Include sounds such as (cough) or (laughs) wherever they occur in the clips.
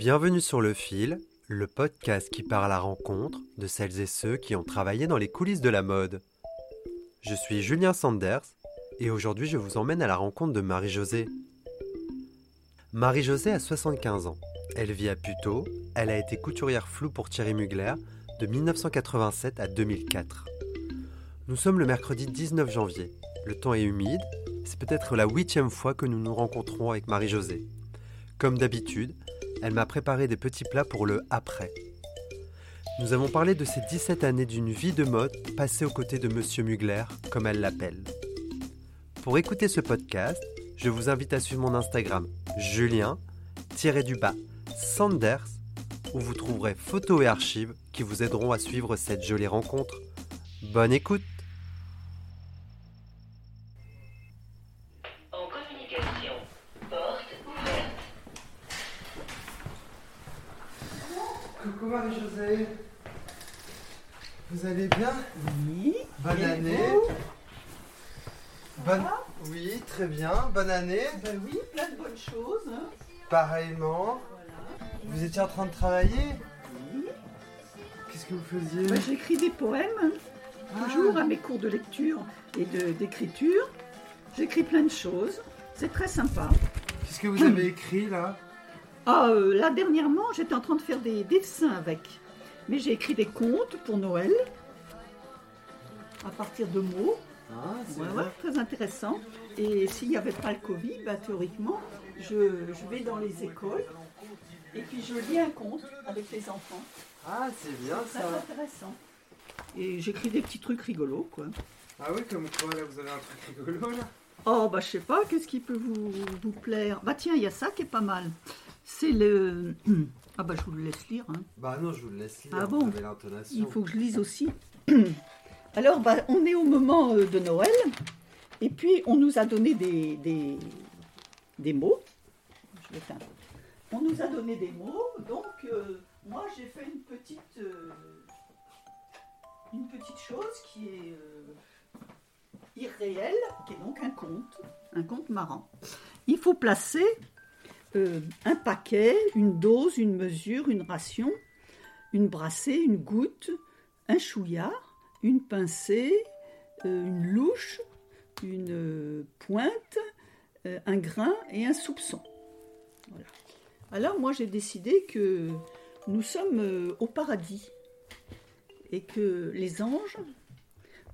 Bienvenue sur Le Fil, le podcast qui part à la rencontre de celles et ceux qui ont travaillé dans les coulisses de la mode. Je suis Julien Sanders et aujourd'hui je vous emmène à la rencontre de Marie-Josée. Marie-Josée a 75 ans. Elle vit à Puteaux, elle a été couturière floue pour Thierry Mugler de 1987 à 2004. Nous sommes le mercredi 19 janvier. Le temps est humide, c'est peut-être la huitième fois que nous nous rencontrons avec Marie-Josée. Comme d'habitude, elle m'a préparé des petits plats pour le après. Nous avons parlé de ces 17 années d'une vie de mode passée aux côtés de Monsieur Mugler, comme elle l'appelle. Pour écouter ce podcast, je vous invite à suivre mon Instagram Julien-du-bas Sanders, où vous trouverez photos et archives qui vous aideront à suivre cette jolie rencontre. Bonne écoute En communication, porte ouverte. Coucou Marie-Josée Vous allez bien Oui. Bonne Et année vous Bonne... Oui, très bien, bonne année Ben oui, plein de bonnes choses. hein. Pareillement. Voilà. Vous étiez en train de travailler Oui. Qu'est-ce que vous faisiez Ben, J'écris des poèmes, Ah. toujours à mes cours de lecture et d'écriture. J'écris plein de choses. C'est très sympa. Qu'est-ce que vous avez (clears throat) écrit là? Ah, euh, là, dernièrement, j'étais en train de faire des dessins avec. Mais j'ai écrit des contes pour Noël. À partir de mots. Ah, Ouais, ouais, très intéressant. Et s'il n'y avait pas le Covid, bah, théoriquement, je, je vais dans les écoles et puis je lis un conte avec les enfants. Ah, c'est bien C'est très intéressant. Et j'écris des petits trucs rigolos, quoi. Ah oui, comme quoi là vous avez un truc rigolo là Oh, bah je sais pas, qu'est-ce qui peut vous, vous plaire? Bah tiens, il y a ça qui est pas mal. C'est le... (clears throat) Ah bah je vous le laisse lire. hein. Bah non, je vous le laisse lire, Ah bon? Il faut que je lise aussi. (clears throat) Alors, bah, on est au moment euh, de Noël. Et puis, on nous a donné des, des, mots. On nous a donné des mots. Donc, euh, moi, j'ai fait une petite, euh, une petite chose qui est euh, irréelle, qui est donc un conte. Un conte marrant. Il faut placer un paquet, une dose, une mesure, une ration, une brassée, une goutte, un chouillard, une pincée, une louche, une euh, pointe, euh, un grain et un soupçon. Voilà. Alors moi j'ai décidé que nous sommes euh, au paradis et que les anges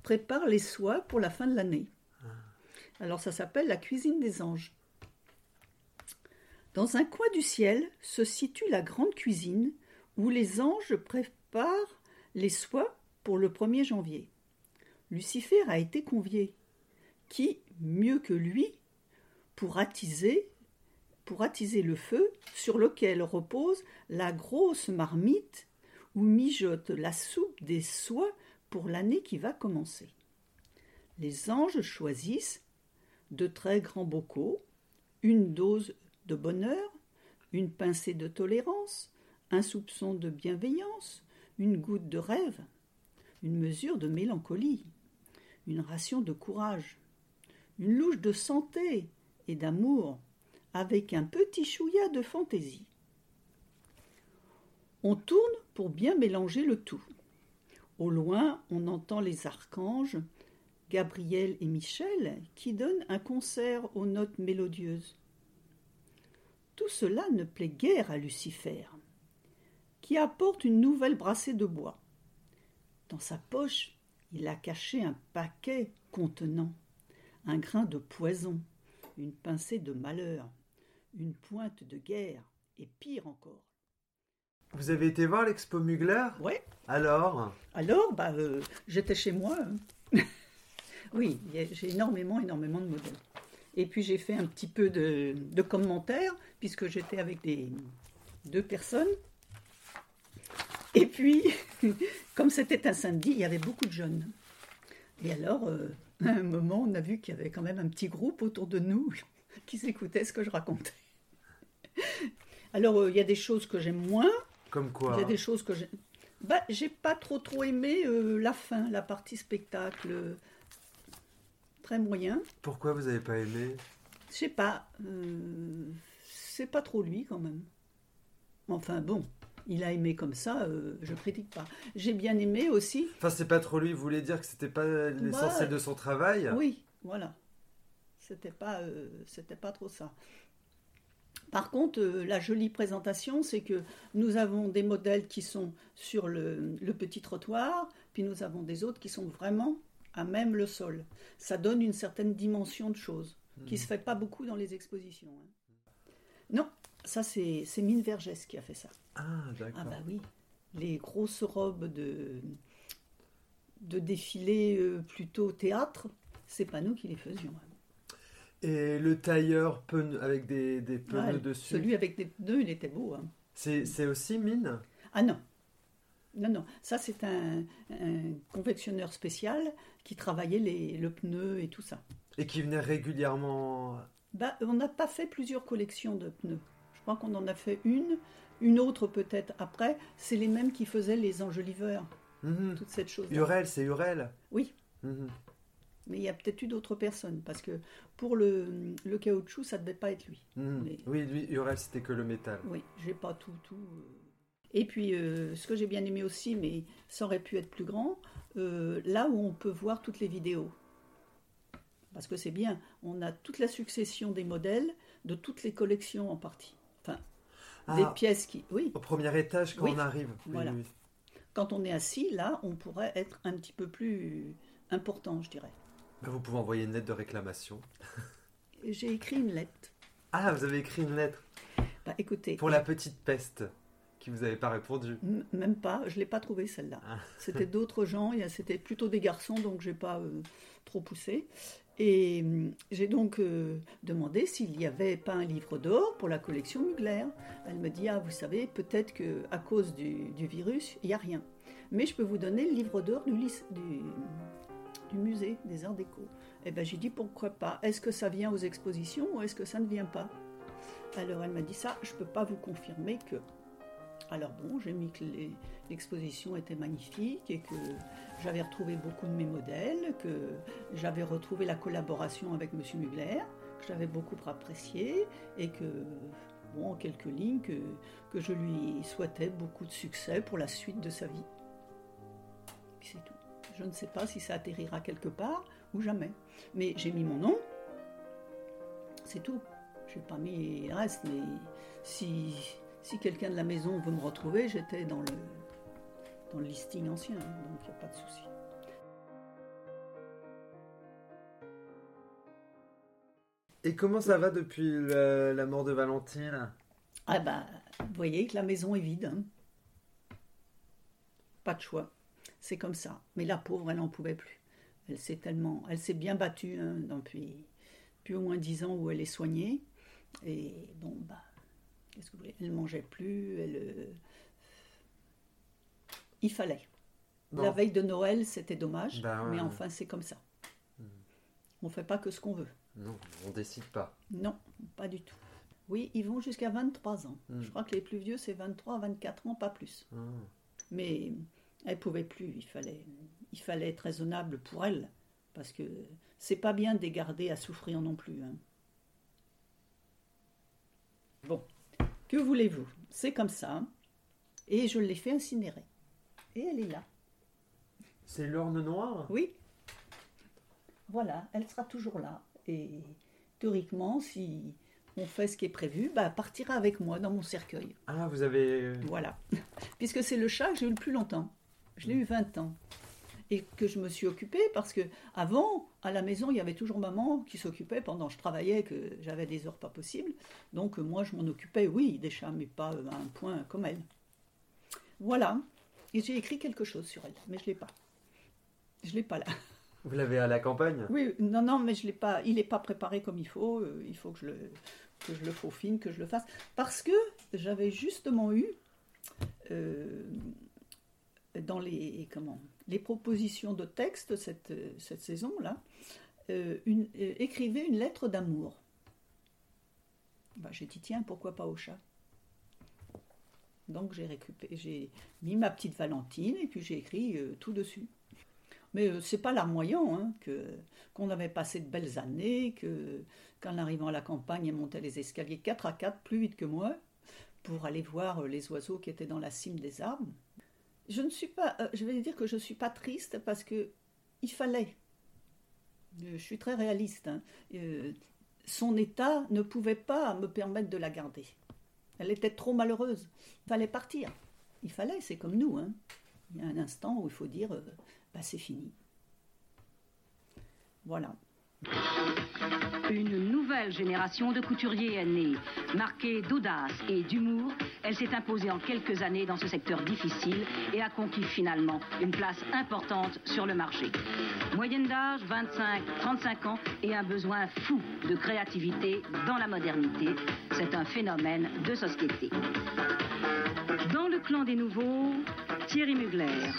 préparent les soies pour la fin de l'année. Alors ça s'appelle la cuisine des anges. Dans un coin du ciel se situe la grande cuisine où les anges préparent les soies pour le 1er janvier. Lucifer a été convié. Qui, mieux que lui, pour attiser, pour attiser le feu sur lequel repose la grosse marmite où mijote la soupe des soies pour l'année qui va commencer. Les anges choisissent de très grands bocaux, une dose de bonheur, une pincée de tolérance, un soupçon de bienveillance, une goutte de rêve, une mesure de mélancolie, une ration de courage, une louche de santé et d'amour, avec un petit chouïa de fantaisie. On tourne pour bien mélanger le tout. Au loin, on entend les archanges, Gabriel et Michel, qui donnent un concert aux notes mélodieuses. Tout cela ne plaît guère à Lucifer, qui apporte une nouvelle brassée de bois. Dans sa poche, il a caché un paquet contenant un grain de poison, une pincée de malheur, une pointe de guerre, et pire encore. Vous avez été voir l'expo Mugler? Ouais, Alors? Alors, bah, euh, j'étais chez moi. hein. (laughs) oui, j'ai énormément, énormément de modèles. Et puis j'ai fait un petit peu de, de commentaires, puisque j'étais avec des, deux personnes. Et puis, (laughs) comme c'était un samedi, il y avait beaucoup de jeunes. Et alors, euh, à un moment, on a vu qu'il y avait quand même un petit groupe autour de nous (laughs) qui s'écoutait ce que je racontais. Alors, euh, il y a des choses que j'aime moins, Comme quoi il y a des choses que j'ai. Bah, j'ai pas trop trop aimé euh, la fin, la partie spectacle. euh, Très moyen. Pourquoi vous avez pas aimé? Je sais pas. c'est pas trop lui quand même. Enfin bon, il a aimé comme ça, euh, je critique pas. J'ai bien aimé aussi. Enfin, c'est pas trop lui, il voulait dire que c'était pas l'essentiel Bah, de son travail. Oui, voilà. C'était pas, euh, c'était pas trop ça. Par contre, euh, la jolie présentation, c'est que nous avons des modèles qui sont sur le, le petit trottoir, puis nous avons des autres qui sont vraiment à même le sol. Ça donne une certaine dimension de choses, qui Mhm. se fait pas beaucoup dans les expositions. hein. Non, ça c'est c'est Mine Vergès qui a fait ça. Ah, d'accord. Ah bah oui, les grosses robes de, de défilé euh, plutôt théâtre, c'est pas nous qui les faisions. hein. Et le tailleur pneu, avec des, des pneus Ah, dessus, Celui avec des pneus, il était beau. hein. c'est c'est aussi mine? Ah non. Non, non. Ça, c'est un, un confectionneur spécial qui travaillait les, le pneu et tout ça. Et qui venait régulièrement? Bah, on n'a pas fait plusieurs collections de pneus. Je crois qu'on en a fait une, une autre peut-être après. C'est les mêmes qui faisaient les enjoliveurs, Mhm. toute cette chose. Urel, c'est Urel Oui. Mhm. Mais il y a peut-être eu d'autres personnes, parce que pour le, le caoutchouc, ça ne devait pas être lui. Mhm. Mais- Oui, lui, Urel, c'était que le métal. Oui, j'ai pas tout, tout. euh. Et puis, euh, ce que j'ai bien aimé aussi, mais ça aurait pu être plus grand, euh, là où on peut voir toutes les vidéos. Parce que c'est bien, on a toute la succession des modèles de toutes les collections en partie. Enfin, des Ah, pièces qui. Oui, au premier étage quand Oui. on arrive. Oui, Voilà. oui. quand on est assis, là, on pourrait être un petit peu plus important, je dirais. Bah, vous pouvez envoyer une lettre de réclamation. J'ai écrit une lettre. Ah, vous avez écrit une lettre Bah, écoutez, pour la petite peste qui vous avait pas répondu. Même pas, je l'ai pas trouvé celle-là. Ah. C'était d'autres gens, c'était plutôt des garçons, donc j'ai pas euh, trop poussé. Et hum, j'ai donc euh, demandé s'il n'y avait pas un livre d'or pour la collection Mugler. Elle me dit ah vous savez peut-être que à cause du, virus il n'y a rien, mais je peux vous donner le livre d'or du, musée des Arts Déco. Et ben j'ai dit pourquoi pas? Est-ce que ça vient aux expositions ou est-ce que ça ne vient pas? Alors elle m'a dit ça, je peux pas vous confirmer que. Alors bon, j'ai mis que l'exposition était magnifique et que j'avais retrouvé beaucoup de mes modèles, que j'avais retrouvé la collaboration avec M. Mugler, que j'avais beaucoup apprécié et que, bon, en quelques lignes, que, je lui souhaitais beaucoup de succès pour la suite de sa vie. C'est tout. Je ne sais pas si ça atterrira quelque part ou jamais. Mais j'ai mis mon nom, c'est tout. Je n'ai pas mis le reste, mais si, si quelqu'un de la maison veut me retrouver, j'étais dans le, dans le listing ancien, hein, donc il n'y a pas de souci. Et comment ça va depuis le- la mort de Valentine? Ah bah, vous voyez que la maison est vide. hein. Pas de choix. C'est comme ça. Mais la pauvre, elle n'en pouvait plus. Elle s'est tellement, elle s'est bien battue hein, depuis, depuis au moins dix ans où elle est soignée. Et bon, bah, qu'est-ce que vous voulez? Elle mangeait plus. Elle, euh, il fallait. Bon. La veille de Noël, c'était dommage, ouais, mais enfin, c'est comme ça. Hmm. On fait pas que ce qu'on veut. Non, on décide pas. Non, pas du tout. Oui, ils vont jusqu'à 23 ans. Hmm. Je crois que les plus vieux, c'est 23, 24 ans, pas plus. Ah. Mais elle pouvait plus. Il fallait, il fallait être raisonnable pour elle. Parce que c'est pas bien de les garder à souffrir non plus. hein. Bon, que voulez-vous? C'est comme ça. Et je l'ai fait incinérer. Et elle est là. C'est l'orne noire? Oui. Voilà, elle sera toujours là. Et théoriquement, si on fait ce qui est prévu, bah, elle partira avec moi dans mon cercueil. Ah, vous avez. Voilà. (laughs) Puisque c'est le chat que j'ai eu le plus longtemps. Je l'ai eu 20 ans. Et que je me suis occupée parce que avant, à la maison, il y avait toujours maman qui s'occupait pendant que je travaillais, que j'avais des heures pas possibles. Donc euh, moi, je m'en occupais, oui, des chats, mais pas euh, à un point comme elle. Voilà. Et j'ai écrit quelque chose sur elle, mais je l'ai pas. Je l'ai pas là. Vous l'avez à la campagne? Oui, non, non, mais je l'ai pas. Il n'est pas préparé comme il faut. euh, il faut que je le que je le faufine, que je le fasse, parce que j'avais justement eu euh, dans les comment? Les propositions de texte cette cette saison là, une, euh, écrivez une lettre d'amour. Bah, j'ai dit tiens pourquoi pas au chat? Donc j'ai récupéré, j'ai mis ma petite Valentine et puis j'ai écrit euh, tout dessus. Mais euh, c'est pas larmoyant, hein, que, qu'on avait passé de belles années, que qu'en arrivant à la campagne, elle montait les escaliers 4 à 4 plus vite que moi pour aller voir euh, les oiseaux qui étaient dans la cime des arbres. Je ne suis pas, euh, je vais dire que je ne suis pas triste parce que il fallait. Euh, Je suis très réaliste. hein. Euh, son état ne pouvait pas me permettre de la garder. Elle était trop malheureuse. Il fallait partir. Il fallait, c'est comme nous. hein. Il y a un instant où il faut dire, bah, c'est fini. Voilà. Une nouvelle génération de couturiers est née. Marquée d'audace et d'humour, elle s'est imposée en quelques années dans ce secteur difficile et a conquis finalement une place importante sur le marché. Moyenne d'âge 25-35 ans et un besoin fou de créativité dans la modernité. C'est un phénomène de société. Dans le clan des nouveaux, Thierry Mugler.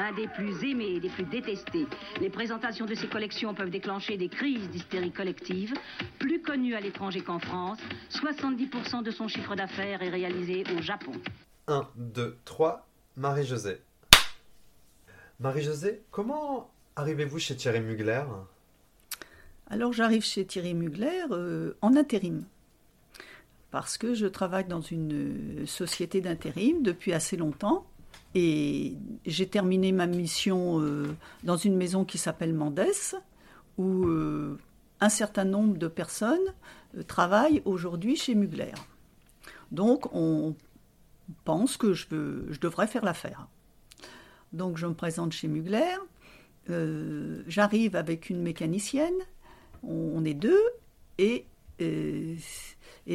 Un des plus aimés et des plus détestés. Les présentations de ses collections peuvent déclencher des crises d'hystérie collective. Plus connu à l'étranger qu'en France, 70% de son chiffre d'affaires est réalisé au Japon. 1, 2, 3, Marie-Josée. Marie-Josée, comment arrivez-vous chez Thierry Mugler? Alors j'arrive chez Thierry Mugler euh, en intérim. Parce que je travaille dans une euh, société d'intérim depuis assez longtemps. Et j'ai terminé ma mission euh, dans une maison qui s'appelle Mendès, où euh, un certain nombre de personnes euh, travaillent aujourd'hui chez Mugler. Donc on pense que je, devrais faire l'affaire. Donc je me présente chez Mugler. J'arrive avec une mécanicienne. On, est deux. Et, eh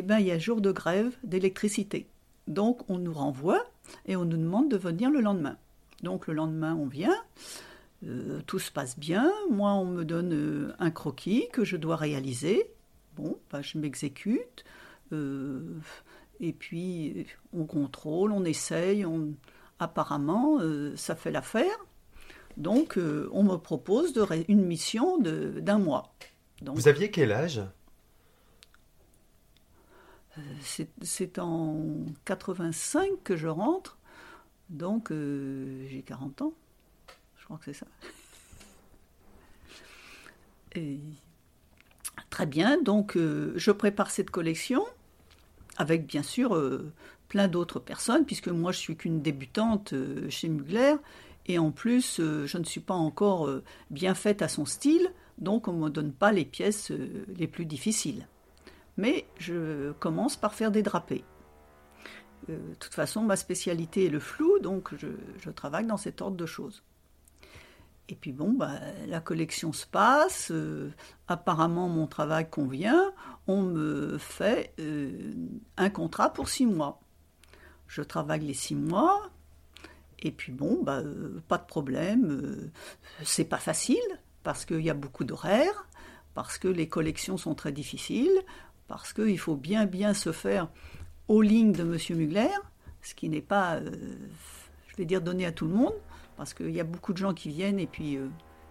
ben, il y a jour de grève d'électricité. Donc on nous renvoie et on nous demande de venir le lendemain. Donc le lendemain, on vient. Euh, tout se passe bien. Moi, on me donne euh, un croquis que je dois réaliser. Bon, bah, je m'exécute. Euh, et puis, on contrôle, on essaye. On... Apparemment, ça fait l'affaire. Donc, on me propose de une mission d'un mois. Donc, Vous aviez quel âge? C'est- en 85 que je rentre. Donc, euh, j'ai 40 ans. Je crois que c'est ça. Très bien. Donc, euh, je prépare cette collection avec bien sûr euh, plein d'autres personnes, puisque moi je suis qu'une débutante chez Mugler, et en plus je ne suis pas encore bien faite à son style, donc on ne me donne pas les pièces les plus difficiles. Mais je commence par faire des drapés. Euh, de toute façon, ma spécialité est le flou, donc je, travaille dans cet ordre de choses. Et puis bon, bah, la collection se passe, euh, apparemment mon travail convient, on me fait euh, un contrat pour six mois. Je travaille les six mois, et puis bon, bah, pas de problème, c'est pas facile, parce qu'il y a beaucoup d'horaires, parce que les collections sont très difficiles, parce qu'il faut bien bien se faire aux lignes de M. Mugler, ce qui n'est pas, euh, je vais dire, donné à tout le monde, parce qu'il y a beaucoup de gens qui viennent et puis euh,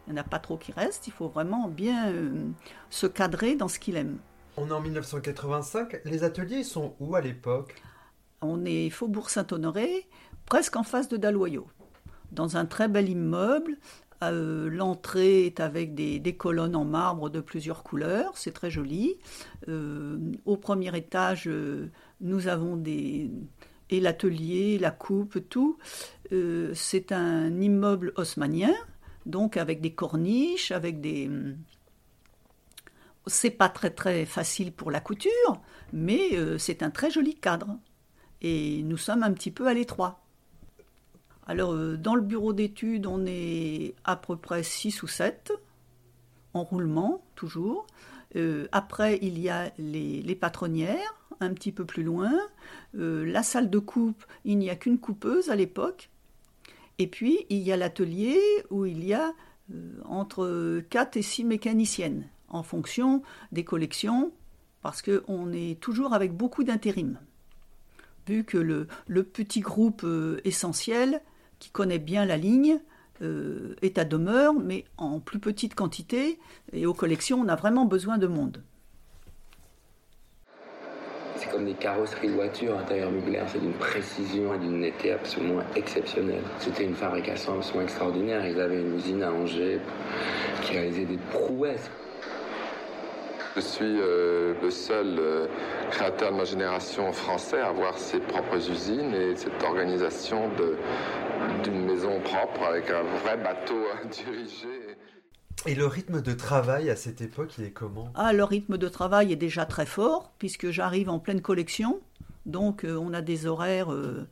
il n'y en a pas trop qui restent. Il faut vraiment bien euh, se cadrer dans ce qu'il aime. On est en 1985. Les ateliers sont où à l'époque? On est Faubourg Saint-Honoré, presque en face de Dalloyau, dans un très bel immeuble. Euh, L'entrée est avec des, colonnes en marbre de plusieurs couleurs, c'est très joli. Euh, au premier étage, euh, nous avons des et l'atelier, la coupe, tout. C'est un immeuble haussmannien, donc avec des corniches, avec des. C'est pas très très facile pour la couture, mais c'est un très joli cadre. Et nous sommes un petit peu à l'étroit. Alors, euh, dans le bureau d'études, on est à peu près 6 ou 7, en roulement, toujours. Euh, après, il y a les, patronnières, un petit peu plus loin. Euh, la salle de coupe, il n'y a qu'une coupeuse à l'époque. Et puis, il y a l'atelier où il y a entre 4 et 6 mécaniciennes, en fonction des collections, parce qu'on est toujours avec beaucoup d'intérim. Vu que le, petit groupe essentiel, qui connaît bien la ligne, euh, est à demeure, mais en plus petite quantité, et aux collections, on a vraiment besoin de monde. C'est comme des carrosseries de voitures intérieur Mugler, c'est d'une précision et d'une netteté absolument exceptionnelle. C'était une fabrication absolument extraordinaire. Ils avaient une usine à Angers qui réalisait des prouesses. Je suis euh, le seul euh, créateur de ma génération français à avoir ses propres usines et cette organisation d'une maison propre avec un vrai bateau à (laughs) diriger. Et le rythme de travail à cette époque, il est comment? Ah, le rythme de travail est déjà très fort, puisque j'arrive en pleine collection. Donc, euh, on a des horaires euh,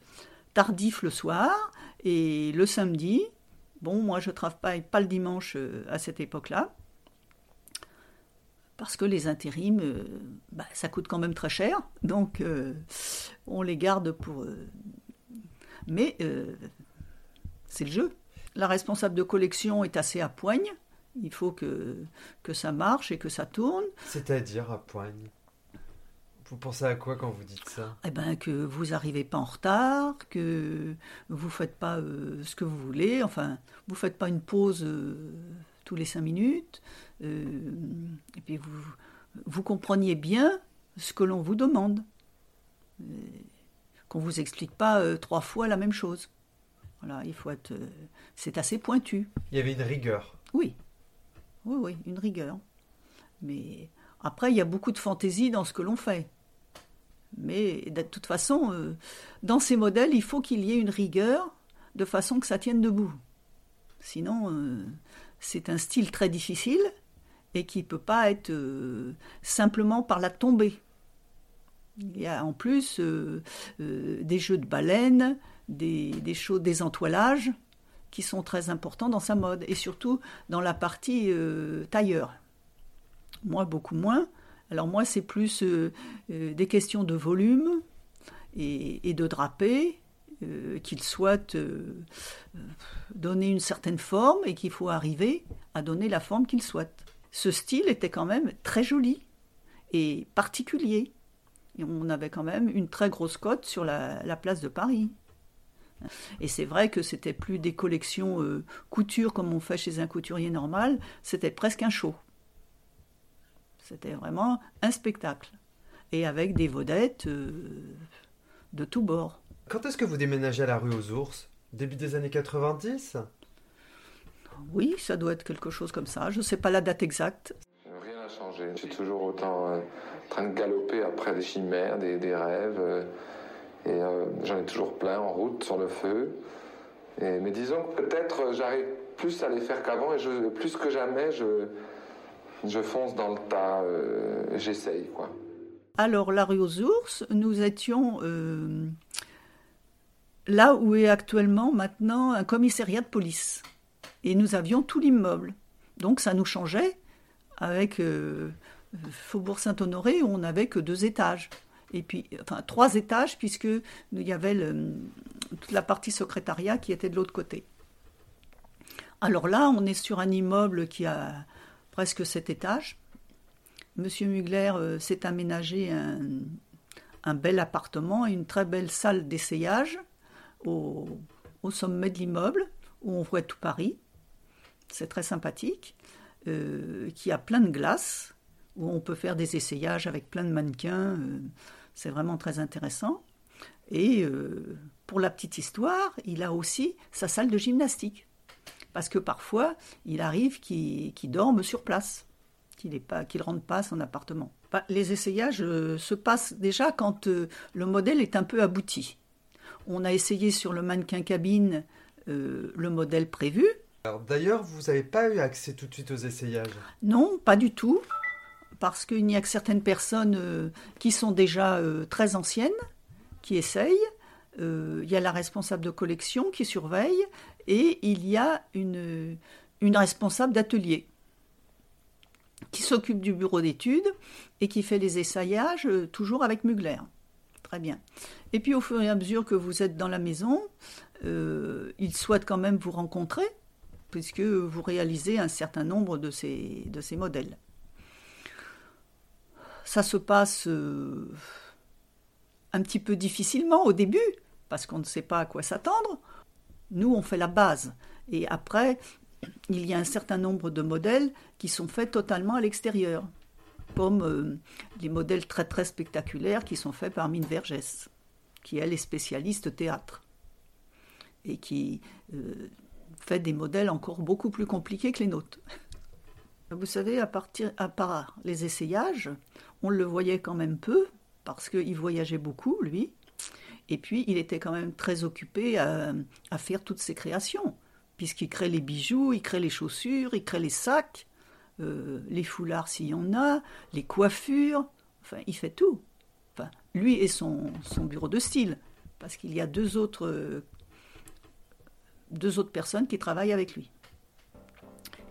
tardifs le soir et le samedi. Bon, moi, je ne travaille pas le dimanche euh, à cette époque-là. Parce que les intérims, euh, bah, ça coûte quand même très cher. Donc, euh, on les garde pour. euh, Mais euh, c'est le jeu. La responsable de collection est assez à poigne. Il faut que, que ça marche et que ça tourne. C'est-à-dire à poigne? Vous pensez à quoi quand vous dites ça? Eh ben, que vous n'arrivez pas en retard, que vous faites pas ce que vous voulez, enfin, vous faites pas une pause tous les cinq minutes, et puis vous, vous compreniez bien ce que l'on vous demande. Euh, Qu'on vous explique pas euh, trois fois la même chose. Voilà, il faut être. euh, c'est assez pointu. Il y avait une rigueur. Oui, oui, oui, une rigueur. Mais après, il y a beaucoup de fantaisie dans ce que l'on fait. Mais de toute façon, euh, dans ces modèles, il faut qu'il y ait une rigueur de façon que ça tienne debout. Sinon, euh, c'est un style très difficile et qui ne peut pas être euh, simplement par la tombée. Il y a en plus euh, euh, des jeux de baleines, des, des choses, des entoilages qui sont très importants dans sa mode et surtout dans la partie tailleur. Moi, beaucoup moins. Alors moi, c'est plus des questions de volume et, de drapé, qu'il souhaite euh, donner une certaine forme et qu'il faut arriver à donner la forme qu'il souhaite. Ce style était quand même très joli et particulier. On avait quand même une très grosse cote sur la, la place de Paris. Et c'est vrai que c'était plus des collections euh, couture comme on fait chez un couturier normal, c'était presque un show. C'était vraiment un spectacle. Et avec des vedettes euh, de tous bords. Quand est-ce que vous déménagez à la rue aux ours? Début des années 90 Oui, ça doit être quelque chose comme ça. Je ne sais pas la date exacte. Rien n'a changé. Je suis toujours autant euh, en train de galoper après des chimères, des, des rêves. euh, et euh, j'en ai toujours plein en route, sur le feu. Et, mais disons que peut-être euh, j'arrive plus à les faire qu'avant et je, plus que jamais, je, je fonce dans le tas. euh, J'essaye, quoi. Alors, la rue aux ours, nous étions euh, là où est actuellement maintenant un commissariat de police. Et nous avions tout l'immeuble. Donc, ça nous changeait avec euh, Faubourg Saint-Honoré on n'avait que deux étages. Et puis, enfin, trois étages, puisque il y avait le- toute la partie secrétariat qui était de l'autre côté. Alors là, on est sur un immeuble qui a presque sept étages. Monsieur Mugler euh, s'est aménagé un, bel appartement et une très belle salle d'essayage au sommet de l'immeuble où on voit tout Paris. C'est très sympathique. euh, qui a plein de glaces où on peut faire des essayages avec plein de mannequins. euh, c'est vraiment très intéressant. Et euh, pour la petite histoire, il a aussi sa salle de gymnastique. Parce que parfois, il arrive qu'il dorme sur place qu'il ne rentre pas à son appartement. Bah, Les essayages se passent déjà quand le modèle est un peu abouti. On a essayé sur le mannequin cabine le modèle prévu. D'ailleurs, vous n'avez pas eu accès tout de suite aux essayages? Non, pas du tout, parce qu'il n'y a que certaines personnes euh, qui sont déjà euh, très anciennes, qui essayent. Euh, Il y a la responsable de collection qui surveille et il y a une, responsable d'atelier qui s'occupe du bureau d'études et qui fait les essayages toujours avec Mugler. Très bien. Et puis au fur et à mesure que vous êtes dans la maison, il souhaite quand même vous rencontrer puisque vous réalisez un certain nombre de ces, de ces modèles. Ça se passe euh, un petit peu difficilement au début, parce qu'on ne sait pas à quoi s'attendre. Nous, on fait la base. Et après, il y a un certain nombre de modèles qui sont faits totalement à l'extérieur, comme euh, les modèles très très spectaculaires qui sont faits par Mine Vergès, qui elle est spécialiste théâtre, et qui... euh, fait des modèles encore beaucoup plus compliqués que les nôtres. (laughs) Vous savez, à, partir, à part les essayages, on le voyait quand même peu, parce qu'il voyageait beaucoup, lui. Et puis, il était quand même très occupé à, faire toutes ses créations, puisqu'il crée les bijoux, il crée les chaussures, il crée les sacs, euh, les foulards s'il y en a, les coiffures, enfin, il fait tout. Enfin, lui et son, son bureau de style, parce qu'il y a deux autres, euh, deux autres personnes qui travaillent avec lui.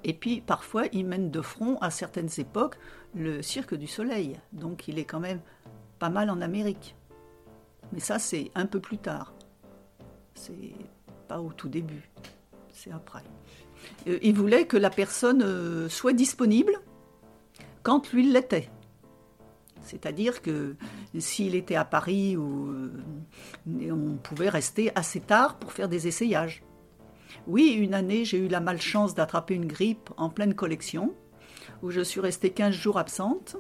Et puis, parfois, il mène de front, à certaines époques, le Cirque du Soleil. Donc, il est quand même pas mal en Amérique. Mais ça, c'est un peu plus tard. C'est pas au tout début. C'est après. Euh, il voulait que la personne euh, soit disponible quand lui l'était. C'est-à-dire que s'il était à Paris, euh, on pouvait rester assez tard pour faire des essayages. Oui, une année, j'ai eu la malchance d'attraper une grippe en pleine collection, où je suis restée 15 jours absente.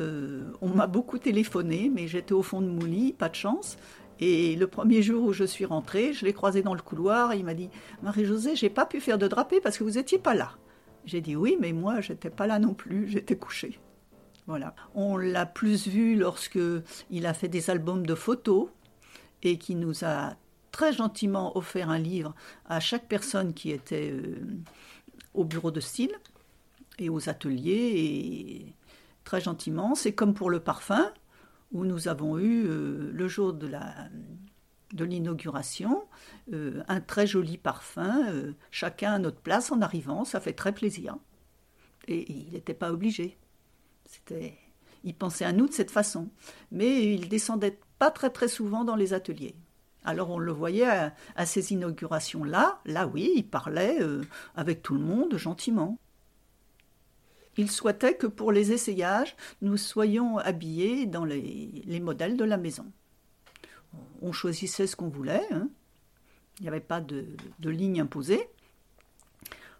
on m'a beaucoup téléphoné, mais j'étais au fond de mon lit, pas de chance. Et le premier jour où je suis rentrée, je l'ai croisé dans le couloir et il m'a dit Marie-Josée, j'ai pas pu faire de drapé parce que vous n'étiez pas là. J'ai dit oui, mais moi, j'étais pas là non plus, j'étais couchée. Voilà. On l'a plus vu lorsque il a fait des albums de photos et qui nous a très gentiment offert un livre à chaque personne qui était euh, au bureau de style et aux ateliers et très gentiment. C'est comme pour le parfum où nous avons eu euh, le jour de l'inauguration, euh, un très joli parfum, chacun à notre place en arrivant, ça fait très plaisir. Et, il n'était pas obligé. C'était, il pensait à nous de cette façon, mais il descendait pas très très souvent dans les ateliers. Alors on le voyait à, ces inaugurations-là, là oui, il parlait avec tout le monde gentiment. Il souhaitait que pour les essayages, nous soyons habillés dans les, modèles de la maison. On choisissait ce qu'on voulait, hein. il n'y avait pas de, ligne imposée.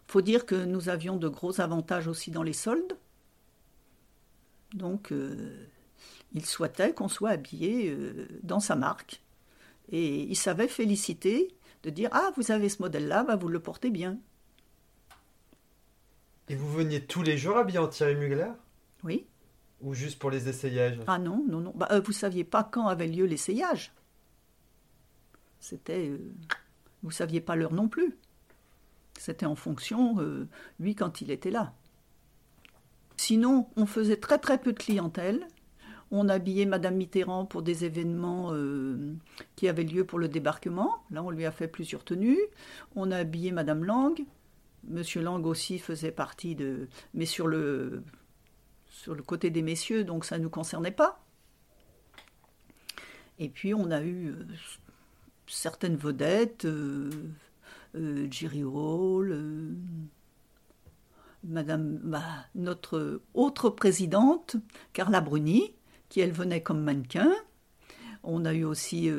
Faut dire que nous avions de gros avantages aussi dans les soldes. Donc, euh, il souhaitait qu'on soit habillé euh, dans sa marque. Et il savait féliciter, de dire Ah, vous avez ce modèle-là, bah, vous le portez bien. Et vous veniez tous les jours habillé en Thierry Mugler? Oui. Ou juste pour les essayages? Ah non, non, non. Bah, euh, vous saviez pas quand avait lieu l'essayage? C'était. Euh, vous saviez pas l'heure non plus. C'était en fonction, euh, lui, quand il était là. Sinon, on faisait très très peu de clientèle. On habillait Madame Mitterrand pour des événements qui avaient lieu pour le débarquement. Là, on lui a fait plusieurs tenues. On a habillé Madame Lang. Monsieur Lang aussi faisait partie de. Mais sur le, sur le côté des messieurs, donc ça ne nous concernait pas. Et puis on a eu euh, certaines vedettes, euh, euh, Jerry Hall, Madame, bah, notre autre présidente, Carla Bruni, qui elle venait comme mannequin. On a eu aussi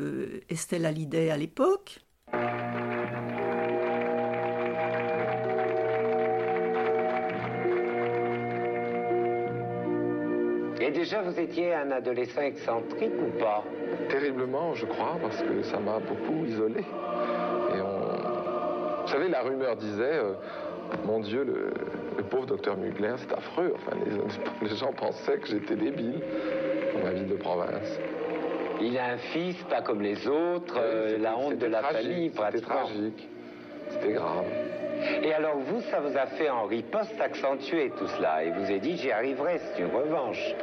Estelle Hallyday à l'époque. Et déjà, vous étiez un adolescent excentrique ou pas? Terriblement, je crois, parce que ça m'a beaucoup isolé. Et on... Vous savez, la rumeur disait, euh, mon Dieu, le, pauvre docteur Mugler, c'est affreux. Enfin, les, gens pensaient que j'étais débile dans ma vie de province. Il a un fils, pas comme les autres, euh, la honte de la famille, C'était tragique, c'était grave. Et alors vous, ça vous a fait en riposte accentuer tout cela, et vous avez dit j'y arriverai, c'est une revanche.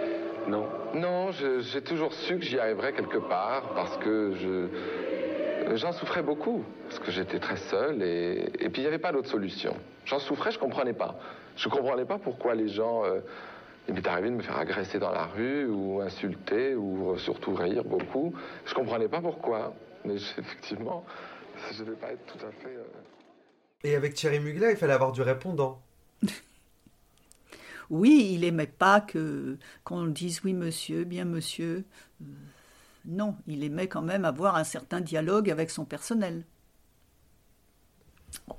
Non Non, j'ai toujours su que j'y arriverais quelque part, parce que je... J'en souffrais beaucoup, parce que j'étais très seul, et, et puis il n'y avait pas d'autre solution. J'en souffrais, je ne comprenais pas. Je ne comprenais pas pourquoi les gens... Euh, il m'est arrivé de me faire agresser dans la rue, ou insulter, ou surtout rire beaucoup. Je ne comprenais pas pourquoi, mais effectivement, je ne vais pas être tout à fait... Euh, et avec Thierry Mugler, il fallait avoir du répondant. (laughs) oui, il aimait pas que qu'on dise oui monsieur, bien monsieur. Euh, non, il aimait quand même avoir un certain dialogue avec son personnel.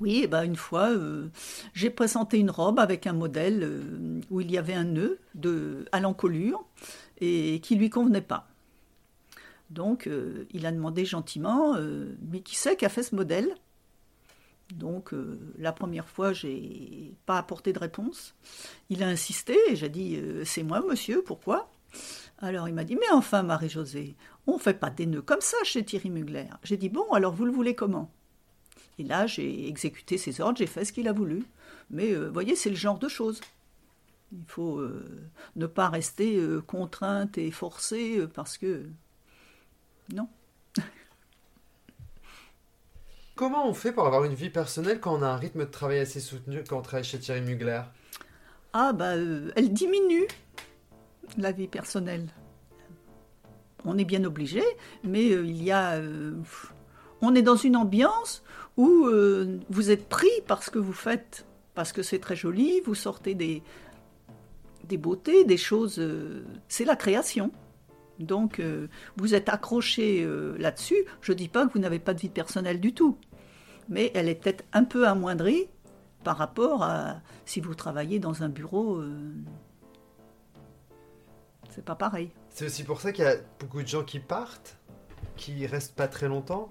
Oui, ben une fois, euh, j'ai présenté une robe avec un modèle euh, où il y avait un nœud de, à l'encolure et qui lui convenait pas. Donc, il a demandé gentiment, mais qui c'est qui a fait ce modèle? Donc euh, la première fois, j'ai pas apporté de réponse. Il a insisté et j'ai dit euh, c'est moi monsieur, pourquoi? Alors il m'a dit mais enfin Marie-Josée, on fait pas des nœuds comme ça chez Thierry Mugler. J'ai dit bon alors vous le voulez comment? Et là j'ai exécuté ses ordres, j'ai fait ce qu'il a voulu. Mais vous voyez c'est le genre de choses. Il faut ne pas rester contrainte et forcée parce que non. (laughs) Comment on fait pour avoir une vie personnelle quand on a un rythme de travail assez soutenu quand on travaille chez Thierry Mugler? Ah bah euh, elle diminue la vie personnelle. On est bien obligé, mais euh, il y a euh, on est dans une ambiance où vous êtes pris par ce que vous faites parce que c'est très joli, vous sortez des beautés, des choses c'est la création. Donc, vous êtes accroché là-dessus. Je ne dis pas que vous n'avez pas de vie personnelle du tout mais elle est peut-être un peu amoindrie par rapport à si vous travaillez dans un bureau. Euh, c'est pas pareil. C'est aussi pour ça qu'il y a beaucoup de gens qui partent, qui restent pas très longtemps.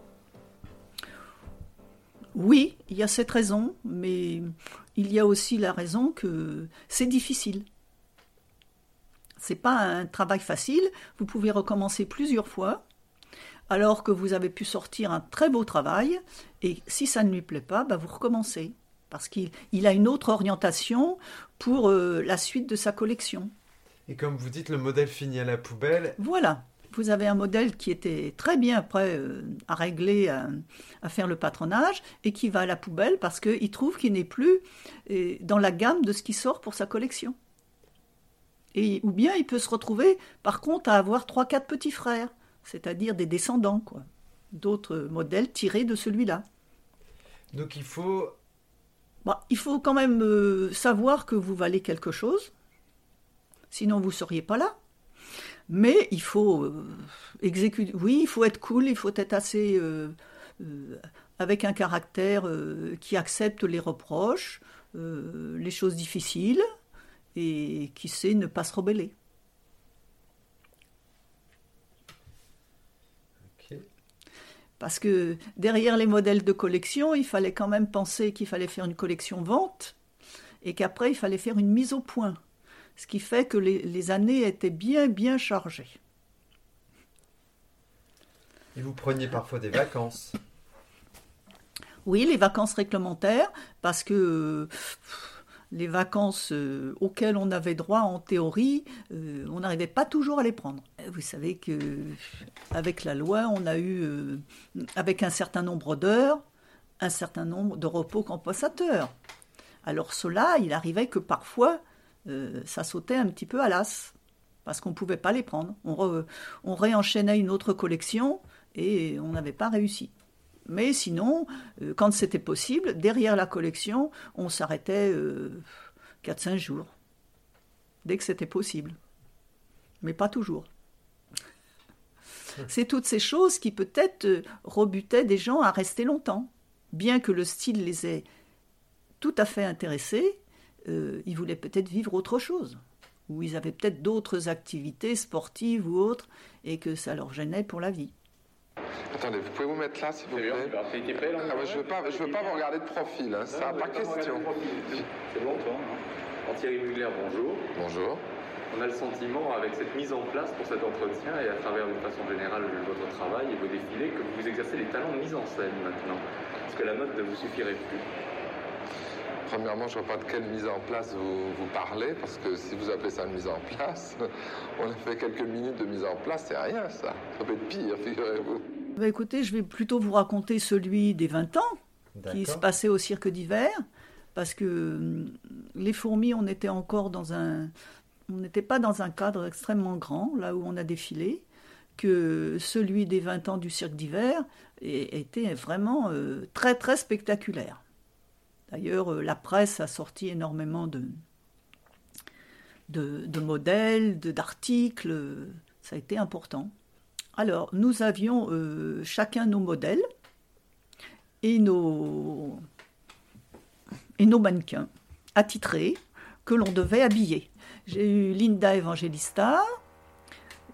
Oui, il y a cette raison, mais il y a aussi la raison que c'est difficile. C'est pas un travail facile. Vous pouvez recommencer plusieurs fois alors que vous avez pu sortir un très beau travail, et si ça ne lui plaît pas, bah vous recommencez, parce qu'il a une autre orientation pour euh, la suite de sa collection. Et comme vous dites, le modèle finit à la poubelle. Voilà. Vous avez un modèle qui était très bien prêt euh, à régler, à, faire le patronage, et qui va à la poubelle parce qu'il trouve qu'il n'est plus euh, dans la gamme de ce qui sort pour sa collection. Et, ou bien il peut se retrouver, par contre, à avoir trois, quatre petits frères c'est-à-dire des descendants, quoi. D'autres modèles tirés de celui-là. Donc il faut. Bah, il faut quand même euh, savoir que vous valez quelque chose, sinon vous ne seriez pas là. Mais il faut euh, exécuter. Oui, il faut être cool, il faut être assez. Euh, avec un caractère qui accepte les reproches, les choses difficiles, et qui sait ne pas se rebeller. Parce que derrière les modèles de collection, il fallait quand même penser qu'il fallait faire une collection vente et qu'après il fallait faire une mise au point. Ce qui fait que les, années étaient bien, bien chargées. Et vous preniez parfois des vacances? Oui, les vacances réglementaires, parce que les vacances euh, auxquelles on avait droit en théorie, euh, on n'arrivait pas toujours à les prendre. Vous savez que avec la loi, on a eu, euh, avec un certain nombre d'heures, un certain nombre de repos compensateurs. Alors cela, il arrivait que parfois, ça sautait un petit peu à l'as, parce qu'on ne pouvait pas les prendre. On, réenchaînait une autre collection et on n'avait pas réussi. Mais sinon, euh, quand c'était possible, derrière la collection, on s'arrêtait 4-5 euh, jours, dès que c'était possible. Mais pas toujours. C'est toutes ces choses qui peut-être euh, rebutaient des gens à rester longtemps. Bien que le style les ait tout à fait intéressés, ils voulaient peut-être vivre autre chose. Ou ils avaient peut-être d'autres activités sportives ou autres, et que ça leur gênait pour la vie. Attendez, vous pouvez vous mettre là, s'il vous plaît ah, Je ne veux, pas, veux pas vous regarder de profil, hein, ça n'a pas question. C'est bon, toi hein Thierry Mugler, bonjour. Bonjour. On a le sentiment, avec cette mise en place pour cet entretien et à travers d'une façon générale votre travail et vos défilés, que vous exercez des talents de mise en scène maintenant. Est-ce que la mode ne vous suffirait plus Premièrement, je ne vois pas de quelle mise en place vous, vous, parlez, parce que si vous appelez ça une mise en place, (laughs) on a fait quelques minutes de mise en place, c'est rien ça. Ça peut être pire, (laughs) figurez-vous. Bah écoutez, je vais plutôt vous raconter celui des 20 ans, qui se passait au cirque d'hiver, parce que hum, les fourmis, on était encore dans un... On n'était pas dans un cadre extrêmement grand, là où on a défilé, que celui des 20 ans du cirque d'hiver était vraiment euh, très très spectaculaire. D'ailleurs, euh, la presse a sorti énormément de, modèles, d'articles, ça a été important. Alors, nous avions euh, chacun nos modèles et nos, mannequins attitrés que l'on devait habiller. J'ai eu Linda Evangelista,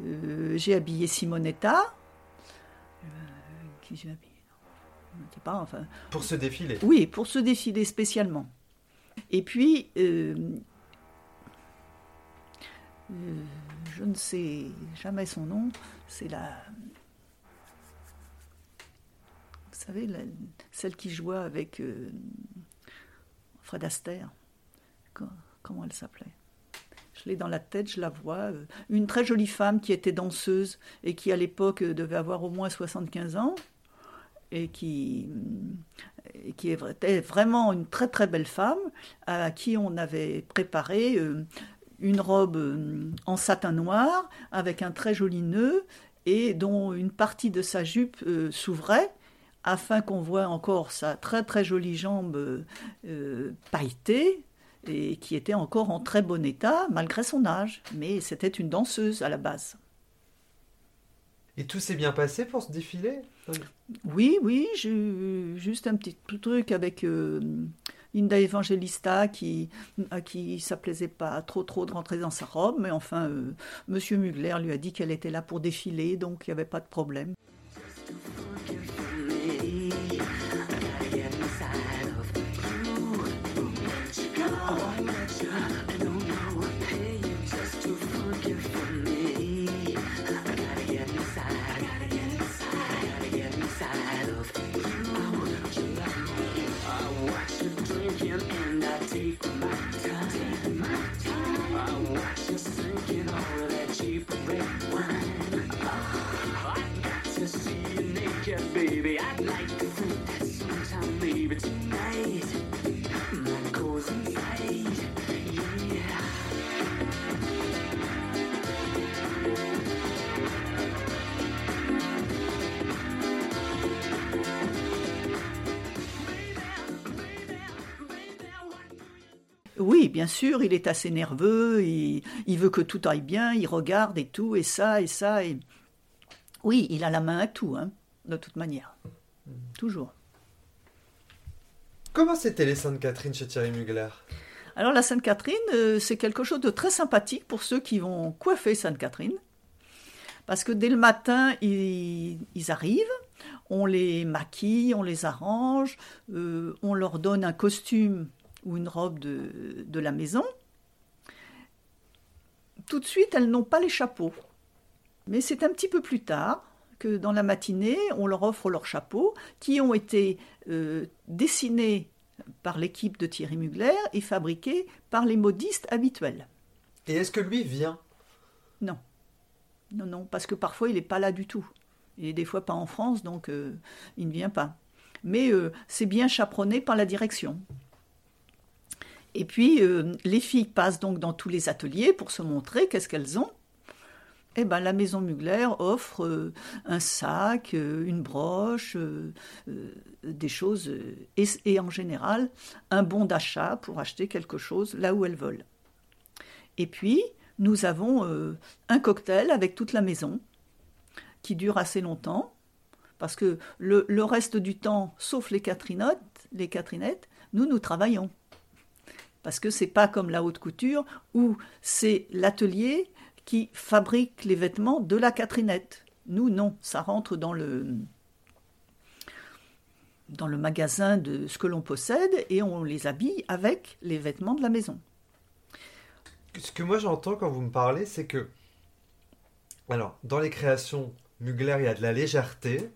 euh, j'ai habillé Simonetta. Euh, qui j'ai habillé Je sais pas, enfin, Pour se défiler. oui, pour se défiler spécialement. Et puis, euh, euh, je ne sais jamais son nom, c'est la. Vous savez, la- celle qui jouait avec euh, Fred Astaire. Co- Comment elle s'appelait? Je l'ai dans la tête, je la vois. Une très jolie femme qui était danseuse et qui, à l'époque, devait avoir au moins 75 ans et qui, qui était vraiment une très très belle femme à qui on avait préparé euh, une robe euh, en satin noir avec un très joli nœud et dont une partie de sa jupe euh, s'ouvrait afin qu'on voit encore sa très très jolie jambe pailletée et qui était encore en très bon état malgré son âge. Mais c'était une danseuse à la base. Et tout s'est bien passé pour ce défilé Oui, oui, j'ai eu juste un petit truc avec euh, Linda Evangelista qui, à qui ça plaisait pas trop trop de rentrer dans sa robe, mais enfin, euh, Monsieur Mugler lui a dit qu'elle était là pour défiler, donc il n'y avait pas de problème. Oui, bien sûr, il est assez nerveux, il, il veut que tout aille bien, il regarde et tout, et ça, et ça, et... Oui, il a la main à tout, hein, de toute manière. Toujours. Comment c'était les Sainte-Catherine chez Thierry Mugler? Alors la Sainte-Catherine, euh, c'est quelque chose de très sympathique pour ceux qui vont coiffer Sainte-Catherine. Parce que dès le matin, ils, ils arrivent, on les maquille, on les arrange, euh, on leur donne un costume ou une robe de, de la maison. Tout de suite, elles n'ont pas les chapeaux. Mais c'est un petit peu plus tard que dans la matinée, on leur offre leurs chapeaux qui ont été euh, dessinés par l'équipe de Thierry Mugler et fabriqués par les modistes habituels. Et est-ce que lui vient? Non. Non, non, parce que parfois il n'est pas là du tout. Il est des fois pas en France, donc euh, il ne vient pas. Mais euh, c'est bien chaperonné par la direction. Et puis, euh, les filles passent donc dans tous les ateliers pour se montrer qu'est-ce qu'elles ont. Eh ben, la maison Mugler offre euh, un sac, euh, une broche, des choses, et, en général, un bon d'achat pour acheter quelque chose là où elles veulent. Et puis, nous avons un cocktail avec toute la maison qui dure assez longtemps, parce que le, reste du temps, sauf les Catrinottes, les Catrinettes, nous, nous travaillons. Parce que c'est pas comme la haute couture où c'est l'atelier qui fabrique les vêtements de la Catrinette. Nous, non, ça rentre dans le, dans le magasin de ce que l'on possède et on les habille avec les vêtements de la maison. Ce que moi j'entends quand vous me parlez, c'est que. Alors, dans les créations Mugler, il y a de la légèreté,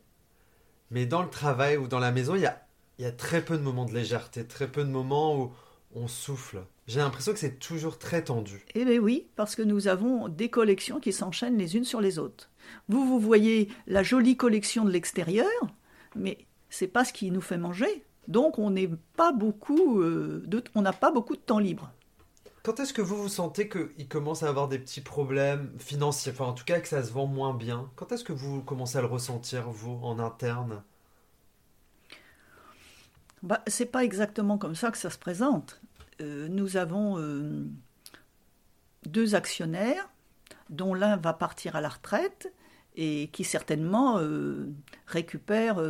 mais dans le travail ou dans la maison, il y a, il y a très peu de moments de légèreté, très peu de moments où on souffle. J'ai l'impression que c'est toujours très tendu. Eh bien oui, parce que nous avons des collections qui s'enchaînent les unes sur les autres. Vous, vous voyez la jolie collection de l'extérieur, mais c'est pas ce qui nous fait manger. Donc on n'est pas beaucoup, euh, de, on n'a pas beaucoup de temps libre. Quand est-ce que vous vous sentez qu'il commence à avoir des petits problèmes financiers, enfin en tout cas que ça se vend moins bien Quand est-ce que vous commencez à le ressentir, vous, en interne? Bah, c'est pas exactement comme ça que ça se présente. Euh, nous avons euh, deux actionnaires, dont l'un va partir à la retraite et qui certainement euh, récupère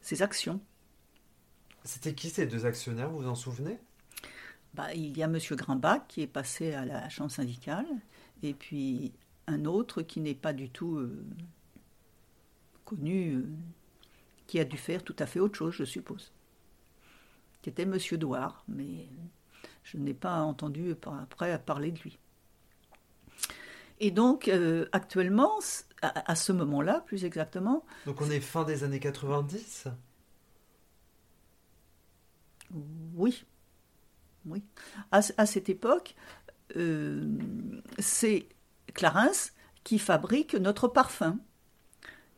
ses actions. C'était qui ces deux actionnaires, vous vous en souvenez? Bah, il y a M. Grimbach qui est passé à la chambre syndicale, et puis un autre qui n'est pas du tout connu, qui a dû faire tout à fait autre chose, je suppose. Qui était Monsieur Douard, mais je n'ai pas entendu après parler de lui. Et donc, euh, actuellement, à, à ce moment-là, plus exactement, Donc on est fin des années 90 Oui. Oui. À, à cette époque, euh, c'est Clarins qui fabrique notre parfum,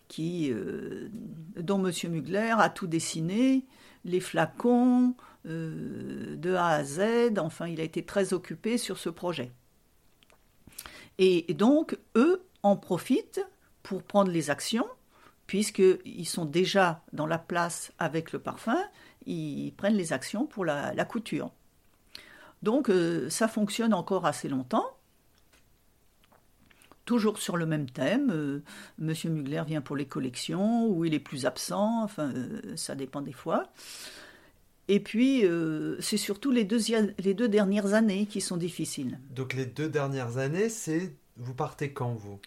qui, euh, dont M. Mugler a tout dessiné, les flacons, euh, de A à Z. Enfin, il a été très occupé sur ce projet. Et, donc, eux en profitent pour prendre les actions, puisqu'ils sont déjà dans la place avec le parfum, ils prennent les actions pour la, la couture. Donc euh, ça fonctionne encore assez longtemps. Toujours sur le même thème. euh, Monsieur Mugler vient pour les collections, ou il est plus absent, enfin euh, ça dépend des fois. Et puis euh, c'est surtout les, deux dernières années qui sont difficiles. Donc les deux dernières années, c'est... Vous partez quand, vous?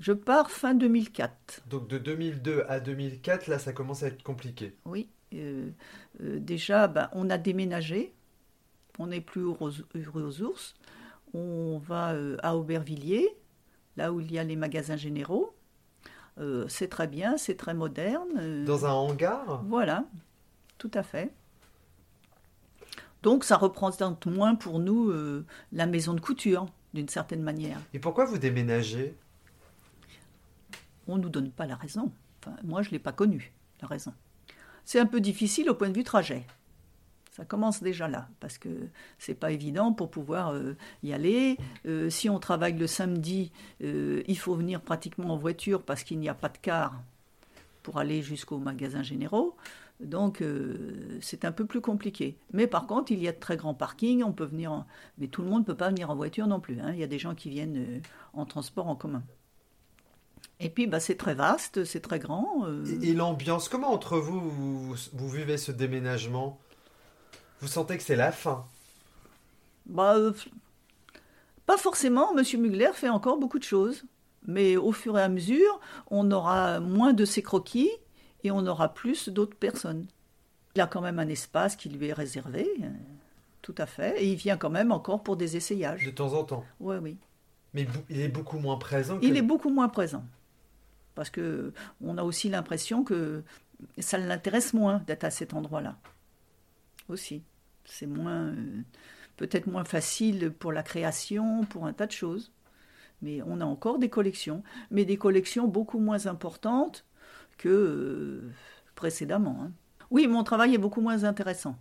Je pars fin 2004. Donc de 2002 à 2004, là, ça commence à être compliqué. Oui. déjà, ben, on a déménagé. On n'est plus au Rose- rue aux ours. On va à Aubervilliers, là où il y a les magasins généraux. Euh, c'est très bien, c'est très moderne. euh, Dans un hangar? Voilà, tout à fait. Donc ça représente moins pour nous euh, la maison de couture, d'une certaine manière. Et pourquoi vous déménagez? On ne nous donne pas la raison. Enfin, moi, je ne l'ai pas connue, la raison. C'est un peu difficile au point de vue trajet. Ça commence déjà là, parce que c'est pas évident pour pouvoir euh, y aller. Euh, si on travaille le samedi, euh, il faut venir pratiquement en voiture parce qu'il n'y a pas de car pour aller jusqu'aux magasins généraux. Donc c'est un peu plus compliqué. Mais par contre, il y a de très grands parkings, on peut venir en... Mais tout le monde ne peut pas venir en voiture non plus. hein. Il y a des gens qui viennent en transport en commun. Et puis bah, c'est très vaste, c'est très grand. Et, l'ambiance, comment entre vous, vous vivez ce déménagement? Vous sentez que c'est la fin Bah, euh, pas forcément. Monsieur Mugler fait encore beaucoup de choses. Mais au fur et à mesure, on aura moins de ses croquis et on aura plus d'autres personnes. Il a quand même un espace qui lui est réservé, euh, tout à fait. Et il vient quand même encore pour des essayages. de temps en temps. Oui, oui. Mais il est beaucoup moins présent que... Il est beaucoup moins présent. Parce que on a aussi l'impression que ça l'intéresse moins d'être à cet endroit-là. Aussi. C'est moins. euh, peut-être moins facile pour la création, pour un tas de choses. Mais on a encore des collections. Mais des collections beaucoup moins importantes que euh, précédemment. hein. Oui, mon travail est beaucoup moins intéressant.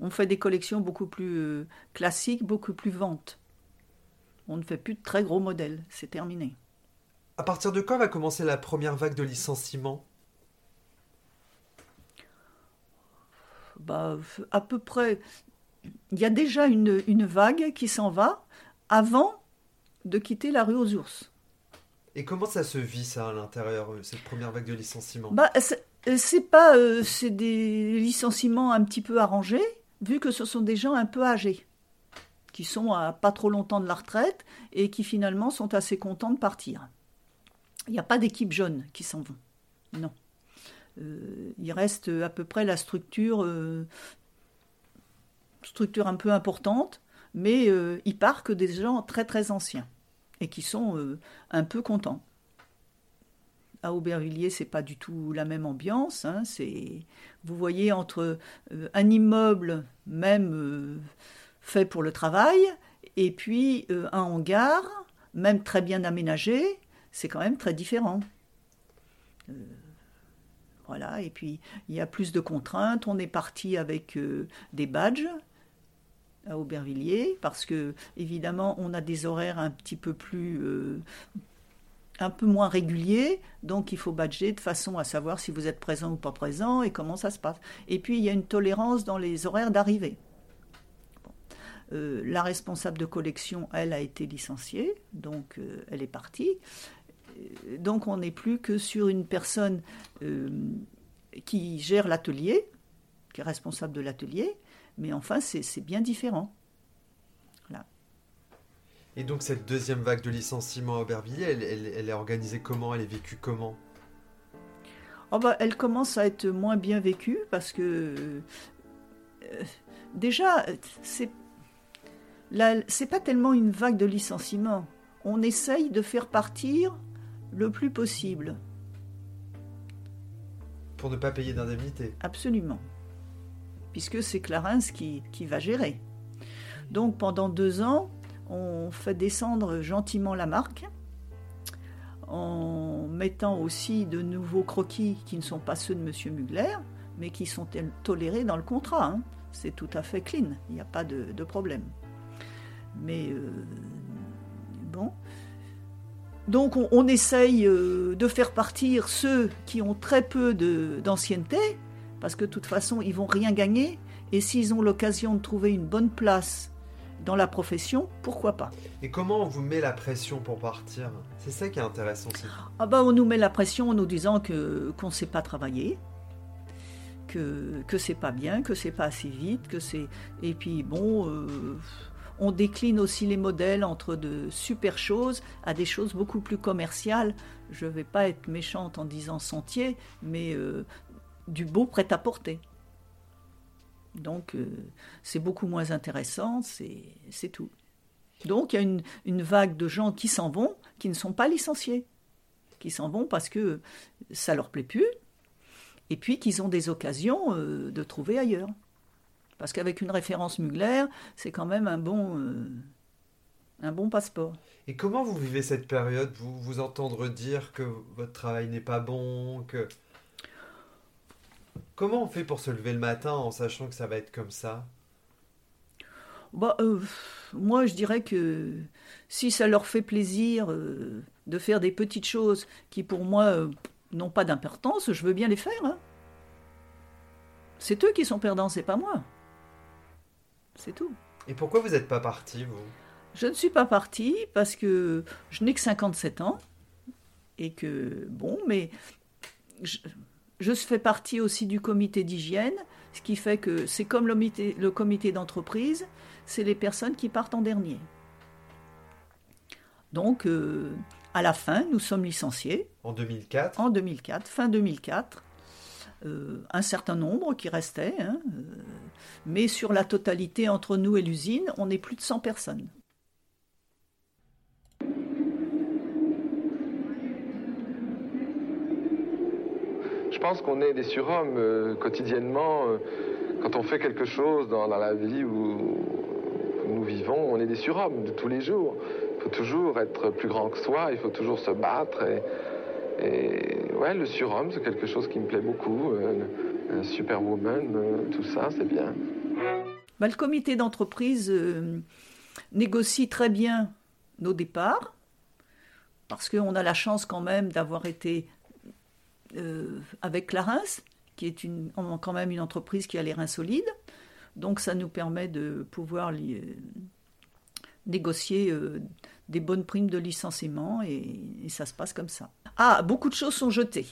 On fait des collections beaucoup plus euh, classiques, beaucoup plus ventes. On ne fait plus de très gros modèles, c'est terminé. À partir de quand va commencer la première vague de licenciements? Bah, à peu près, il y a déjà une, une vague qui s'en va avant de quitter la rue aux ours. Et comment ça se vit, ça, à l'intérieur, euh, cette première vague de licenciements? Bah, c'est euh, c'est pas, euh, c'est des licenciements un petit peu arrangés, vu que ce sont des gens un peu âgés, qui sont à pas trop longtemps de la retraite et qui finalement sont assez contents de partir. Il n'y a pas d'équipe jeune qui s'en vont. Non. Euh, il reste à peu près la structure, euh, structure un peu importante, mais euh, il part que des gens très très anciens et qui sont un peu contents. À Aubervilliers, c'est pas du tout la même ambiance. hein, c'est, vous voyez, entre un immeuble même fait pour le travail et puis un hangar, même très bien aménagé, c'est quand même très différent. Voilà, et puis il y a plus de contraintes. On est parti avec euh, des badges à Aubervilliers parce que évidemment on a des horaires un petit peu plus euh, un peu moins réguliers, donc il faut badger de façon à savoir si vous êtes présent ou pas présent et comment ça se passe. Et puis il y a une tolérance dans les horaires d'arrivée. Euh, la responsable de collection, elle, a été licenciée, donc elle est partie. Euh, Donc on n'est plus que sur une personne euh, qui gère l'atelier, qui est responsable de l'atelier, mais enfin c'est bien différent. Et donc cette deuxième vague de licenciements à Aubervilliers, elle, elle- elle est organisée comment? Elle est vécue comment? Oh bah, elle commence à être moins bien vécue parce que euh, déjà, c'est c'est pas tellement une vague de licenciement. On essaye de faire partir le plus possible, Pour ne pas payer d'indemnité. absolument, puisque c'est Clarence qui, qui va gérer. Donc pendant deux ans, on fait descendre gentiment la marque en mettant aussi de nouveaux croquis qui ne sont pas ceux de M. Mugler, mais qui sont tolérés dans le contrat. hein. C'est tout à fait clean, il n'y a pas de, de problème. Mais euh, bon. Donc on, on essaye euh, de faire partir ceux qui ont très peu d'ancienneté, parce que de toute façon, ils vont rien gagner, et s'ils ont l'occasion de trouver une bonne place dans la profession, pourquoi pas? Et comment on vous met la pression pour partir? C'est ça qui est intéressant. Ah bah on nous met la pression en nous disant que qu'on ne sait pas travailler, que que c'est pas bien, que c'est pas assez vite, que c'est et puis bon euh, on décline aussi les modèles entre de super choses à des choses beaucoup plus commerciales. Je vais pas être méchante en disant sentier, mais euh, du beau prêt-à-porter. Donc euh, c'est beaucoup moins intéressant, c'est tout. Donc il y a une, une vague de gens qui s'en vont, qui ne sont pas licenciés qui s'en vont parce que ça leur plaît plus, et puis qu'ils ont des occasions euh, de trouver ailleurs. Parce qu'avec une référence Mugler, c'est quand même un bon, euh, un bon passeport. Et comment vous vivez cette période? Vous vous entendre dire que votre travail n'est pas bon, que... Comment on fait pour se lever le matin en sachant que ça va être comme ça? Bah, euh, moi, je dirais que si ça leur fait plaisir euh, de faire des petites choses qui, pour moi, euh, n'ont pas d'importance, je veux bien les faire. hein. C'est eux qui sont perdants, c'est pas moi. C'est tout. Et pourquoi vous n'êtes pas parti, vous? Je ne suis pas partie parce que je n'ai que 57 ans et que, bon, mais je, je fais partie aussi du comité d'hygiène, ce qui fait que c'est comme le comité, le comité d'entreprise, c'est les personnes qui partent en dernier. Donc, euh, à la fin, nous sommes licenciés En 2004 en 2004, fin 2004. Euh, un certain nombre qui restaient, hein, euh, mais sur la totalité entre nous et l'usine, on est plus de 100 personnes. Je pense qu'on est des surhommes euh, quotidiennement. quand on fait quelque chose dans, la vie où nous vivons, on est des surhommes de tous les jours. Il faut toujours être plus grand que soi, il faut toujours se battre. Et ouais, le surhomme, c'est quelque chose qui me plaît beaucoup. euh, superwoman, euh, tout ça, c'est bien. Bah, le comité d'entreprise euh, négocie très bien nos départs, parce qu'on a la chance quand même d'avoir été avec Clarins, qui est quand même une entreprise qui a les reins solides. Donc ça nous permet de pouvoir négocier des bonnes primes de licenciement et ça se passe comme ça. Ah, beaucoup de choses sont jetées.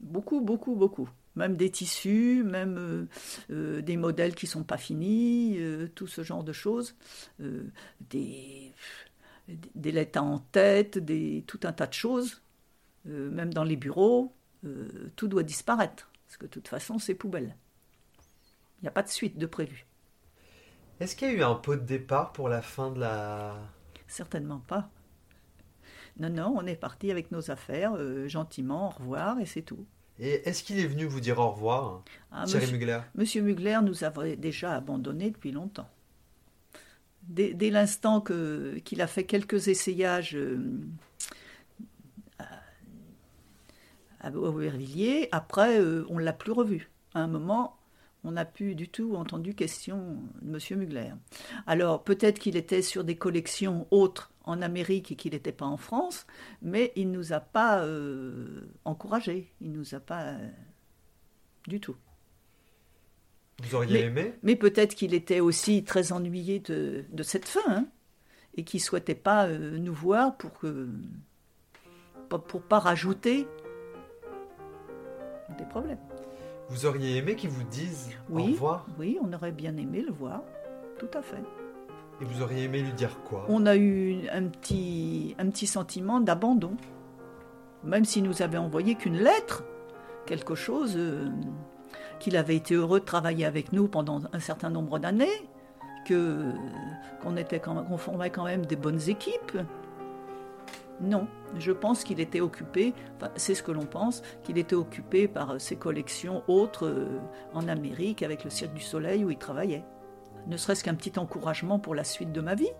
Beaucoup, beaucoup, beaucoup. Même des tissus, même euh, euh, des modèles qui sont pas finis, euh, tout ce genre de choses. Des, des lettres en tête, des, tout un tas de choses. Même dans les bureaux, tout doit disparaître. Parce que de toute façon, c'est poubelle. Il n'y a pas de suite de prévu. Est-ce qu'il y a eu un pot de départ pour la fin de la... Certainement pas. Non, non, on est parti avec nos affaires, euh, gentiment, au revoir, et c'est tout. Et est-ce qu'il est venu vous dire au revoir, Ah, Thierry monsieur, Mugler? Monsieur Mugler nous avait déjà abandonnés depuis longtemps. Dès, dès l'instant qu'il a fait quelques essayages euh, à, Aubervilliers, après, euh, on ne l'a plus revu. À un moment, on n'a plus du tout entendu question de monsieur Mugler. Alors, peut-être qu'il était sur des collections autres en Amérique et qu'il n'était pas en France, mais il ne nous a pas euh, encouragés. Il ne nous a pas euh, du tout. Vous auriez Mais- aimé? Mais peut-être qu'il était aussi très ennuyé de, de cette fin, hein, et qu'il souhaitait pas euh, nous voir pour que pas- pour pas rajouter des problèmes. Vous auriez aimé qu'il vous dise au Oui, revoir? oui, on aurait bien aimé le voir, tout à fait. Et vous auriez aimé lui dire quoi? On a eu un petit sentiment d'abandon. Même s'il nous avait envoyé qu'une lettre, quelque chose, euh, qu'il avait été heureux de travailler avec nous pendant un certain nombre d'années, que qu'on était quand formait quand même des bonnes équipes. Non, je pense qu'il était occupé, c'est ce que l'on pense, qu'il était occupé par ses collections autres euh, en Amérique avec le Cirque du Soleil où il travaillait. Ne serait-ce qu'un petit encouragement pour la suite de ma vie,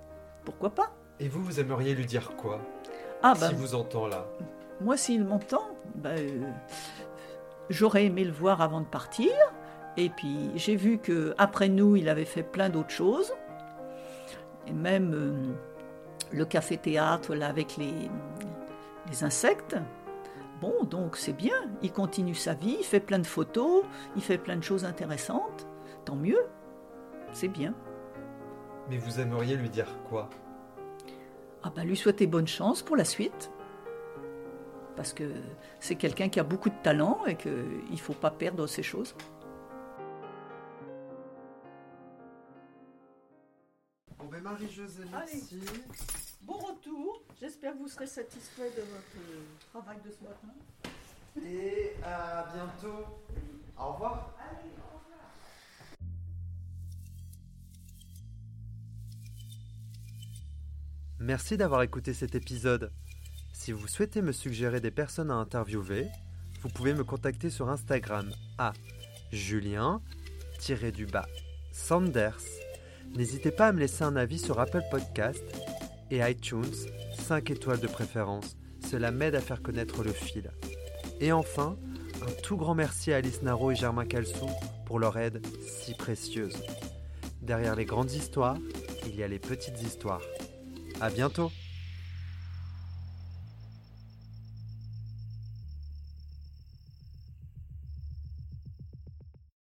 pourquoi pas Et vous, vous aimeriez lui dire quoi Ah ben, S'il vous entend là? moi s'il m'entend, ben, euh, j'aurais aimé le voir avant de partir. Et puis j'ai vu que après nous, il avait fait plein d'autres choses. Et même euh, le café-théâtre là avec les, les insectes. Bon, donc c'est bien. Il continue sa vie, il fait plein de photos, il fait plein de choses intéressantes. Tant mieux. C'est bien. Mais vous aimeriez lui dire quoi? Ah ben lui souhaiter bonne chance pour la suite. Parce que c'est quelqu'un qui a beaucoup de talent et qu'il ne faut pas perdre ces choses. Bon ben Marie-Josée, merci. Bon retour. J'espère que vous serez satisfait de votre travail de ce matin. Et à bientôt. Au revoir. Merci d'avoir écouté cet épisode. Si vous souhaitez me suggérer des personnes à interviewer, vous pouvez me contacter sur Instagram à julien-du-bas Sanders. N'hésitez pas à me laisser un avis sur Apple Podcast et iTunes, 5 étoiles de préférence. Cela m'aide à faire connaître le fil. Et enfin, un tout grand merci à Alice Naro et Germain Calsou pour leur aide si précieuse. Derrière les grandes histoires, il y a les petites histoires. À bientôt!